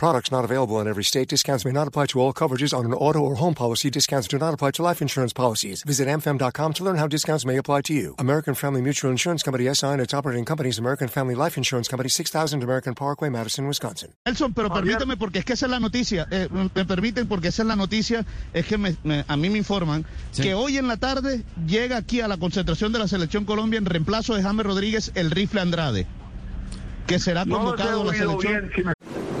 Products not available in every state. Discounts may not apply to all coverages on an auto or home policy. Discounts do not apply to life insurance policies. Visit amfam.com to learn how discounts may apply to you. American Family Mutual Insurance Company SI and its operating companies American Family Life Insurance Company 6000 American Parkway, Madison, Wisconsin. Nelson, pero permítame porque es que esa es la noticia. Eh, me permiten porque esa es la noticia. Es que me, me, a mí me informan sí. que hoy en la tarde llega aquí a la concentración de la selección Colombia en reemplazo de James Rodríguez el rifle Andrade, que será convocado no a la selección. Bien,